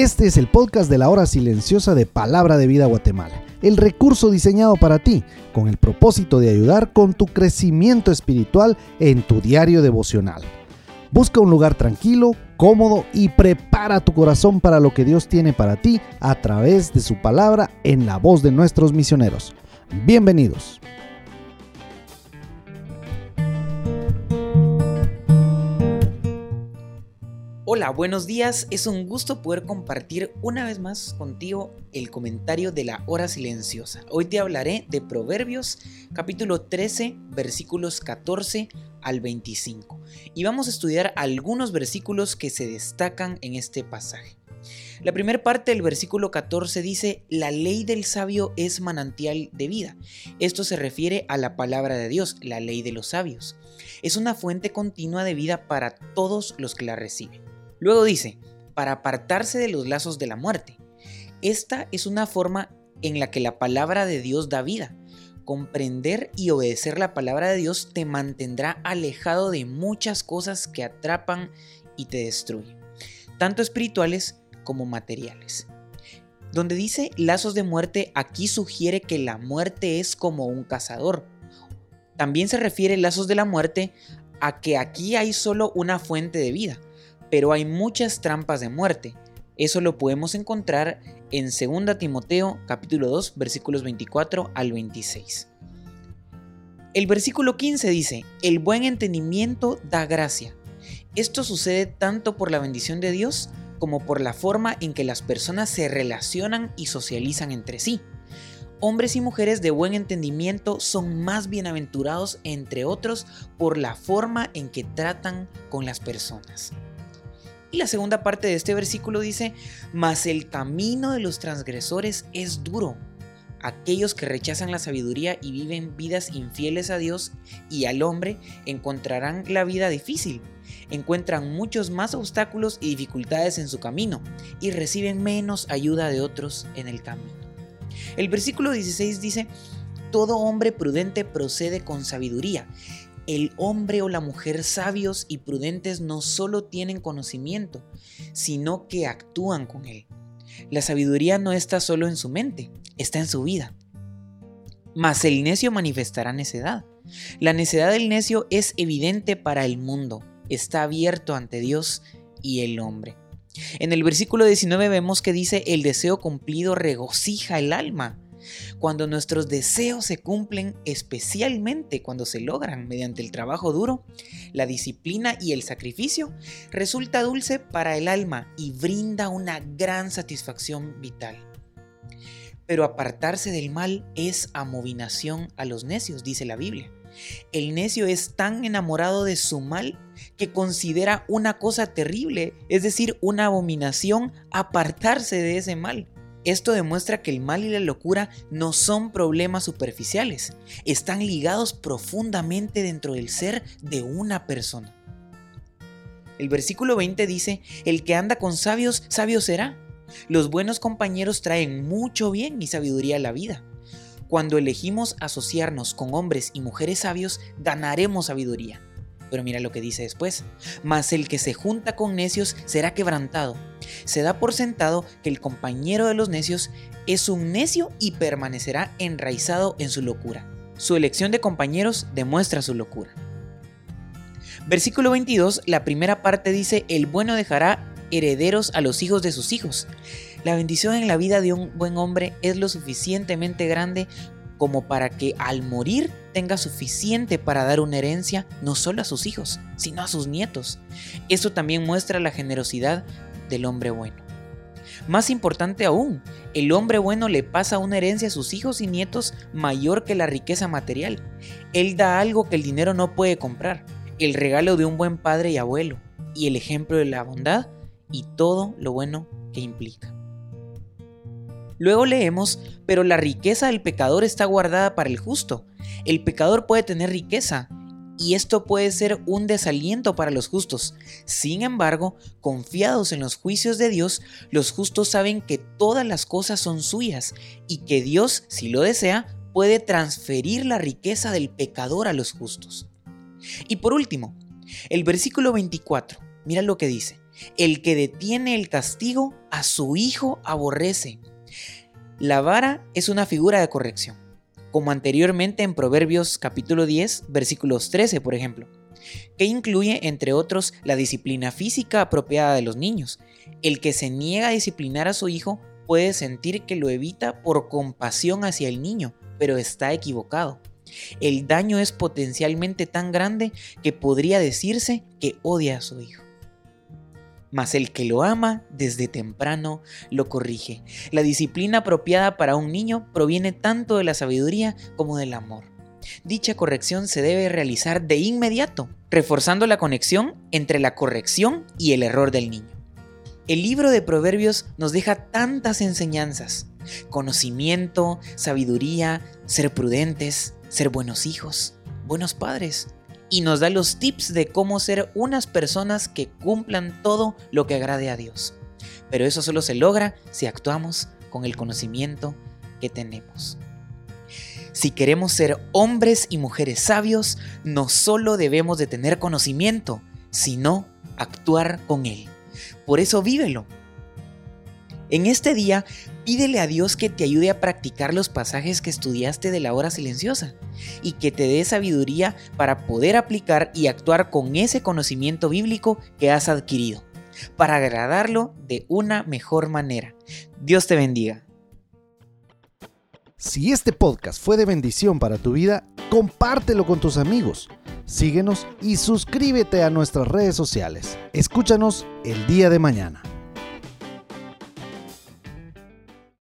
Este es el podcast de la hora silenciosa de Palabra de Vida Guatemala, el recurso diseñado para ti con el propósito de ayudar con tu crecimiento espiritual en tu diario devocional. Busca un lugar tranquilo, cómodo y prepara tu corazón para lo que Dios tiene para ti a través de su palabra en la voz de nuestros misioneros. Bienvenidos. Hola, buenos días. Es un gusto poder compartir una vez más contigo el comentario de la hora silenciosa. Hoy te hablaré de Proverbios capítulo 13 versículos 14 al 25 y vamos a estudiar algunos versículos que se destacan en este pasaje. La primera parte del versículo 14 dice, la ley del sabio es manantial de vida. Esto se refiere a la palabra de Dios, la ley de los sabios. Es una fuente continua de vida para todos los que la reciben. Luego dice, para apartarse de los lazos de la muerte. Esta es una forma en la que la palabra de Dios da vida. Comprender y obedecer la palabra de Dios te mantendrá alejado de muchas cosas que atrapan y te destruyen, tanto espirituales como materiales. Donde dice lazos de muerte, aquí sugiere que la muerte es como un cazador. También se refiere lazos de la muerte a que aquí hay solo una fuente de vida pero hay muchas trampas de muerte. Eso lo podemos encontrar en 2 Timoteo capítulo 2 versículos 24 al 26. El versículo 15 dice, el buen entendimiento da gracia. Esto sucede tanto por la bendición de Dios como por la forma en que las personas se relacionan y socializan entre sí. Hombres y mujeres de buen entendimiento son más bienaventurados, entre otros, por la forma en que tratan con las personas. Y la segunda parte de este versículo dice, mas el camino de los transgresores es duro. Aquellos que rechazan la sabiduría y viven vidas infieles a Dios y al hombre encontrarán la vida difícil. Encuentran muchos más obstáculos y dificultades en su camino y reciben menos ayuda de otros en el camino. El versículo 16 dice, todo hombre prudente procede con sabiduría el hombre o la mujer sabios y prudentes no solo tienen conocimiento, sino que actúan con él. La sabiduría no está solo en su mente, está en su vida. Mas el necio manifestará necedad. La necedad del necio es evidente para el mundo, está abierto ante Dios y el hombre. En el versículo 19 vemos que dice, el deseo cumplido regocija el alma. Cuando nuestros deseos se cumplen, especialmente cuando se logran mediante el trabajo duro, la disciplina y el sacrificio, resulta dulce para el alma y brinda una gran satisfacción vital. Pero apartarse del mal es amovinación a los necios, dice la Biblia. El necio es tan enamorado de su mal que considera una cosa terrible, es decir, una abominación, apartarse de ese mal. Esto demuestra que el mal y la locura no son problemas superficiales, están ligados profundamente dentro del ser de una persona. El versículo 20 dice, el que anda con sabios, sabio será. Los buenos compañeros traen mucho bien y sabiduría a la vida. Cuando elegimos asociarnos con hombres y mujeres sabios, ganaremos sabiduría. Pero mira lo que dice después. Mas el que se junta con necios será quebrantado. Se da por sentado que el compañero de los necios es un necio y permanecerá enraizado en su locura. Su elección de compañeros demuestra su locura. Versículo 22, la primera parte dice, el bueno dejará herederos a los hijos de sus hijos. La bendición en la vida de un buen hombre es lo suficientemente grande como para que al morir tenga suficiente para dar una herencia no solo a sus hijos, sino a sus nietos. Eso también muestra la generosidad del hombre bueno. Más importante aún, el hombre bueno le pasa una herencia a sus hijos y nietos mayor que la riqueza material. Él da algo que el dinero no puede comprar, el regalo de un buen padre y abuelo, y el ejemplo de la bondad y todo lo bueno que implica. Luego leemos, pero la riqueza del pecador está guardada para el justo. El pecador puede tener riqueza y esto puede ser un desaliento para los justos. Sin embargo, confiados en los juicios de Dios, los justos saben que todas las cosas son suyas y que Dios, si lo desea, puede transferir la riqueza del pecador a los justos. Y por último, el versículo 24, mira lo que dice. El que detiene el castigo a su hijo aborrece. La vara es una figura de corrección, como anteriormente en Proverbios capítulo 10, versículos 13, por ejemplo, que incluye, entre otros, la disciplina física apropiada de los niños. El que se niega a disciplinar a su hijo puede sentir que lo evita por compasión hacia el niño, pero está equivocado. El daño es potencialmente tan grande que podría decirse que odia a su hijo. Mas el que lo ama desde temprano lo corrige. La disciplina apropiada para un niño proviene tanto de la sabiduría como del amor. Dicha corrección se debe realizar de inmediato, reforzando la conexión entre la corrección y el error del niño. El libro de Proverbios nos deja tantas enseñanzas, conocimiento, sabiduría, ser prudentes, ser buenos hijos, buenos padres, y nos da los tips de cómo ser unas personas que cumplan todo lo que agrade a Dios. Pero eso solo se logra si actuamos con el conocimiento que tenemos. Si queremos ser hombres y mujeres sabios, no solo debemos de tener conocimiento, sino actuar con él. Por eso vívelo. En este día, pídele a Dios que te ayude a practicar los pasajes que estudiaste de la hora silenciosa y que te dé sabiduría para poder aplicar y actuar con ese conocimiento bíblico que has adquirido, para agradarlo de una mejor manera. Dios te bendiga. Si este podcast fue de bendición para tu vida, compártelo con tus amigos. Síguenos y suscríbete a nuestras redes sociales. Escúchanos el día de mañana.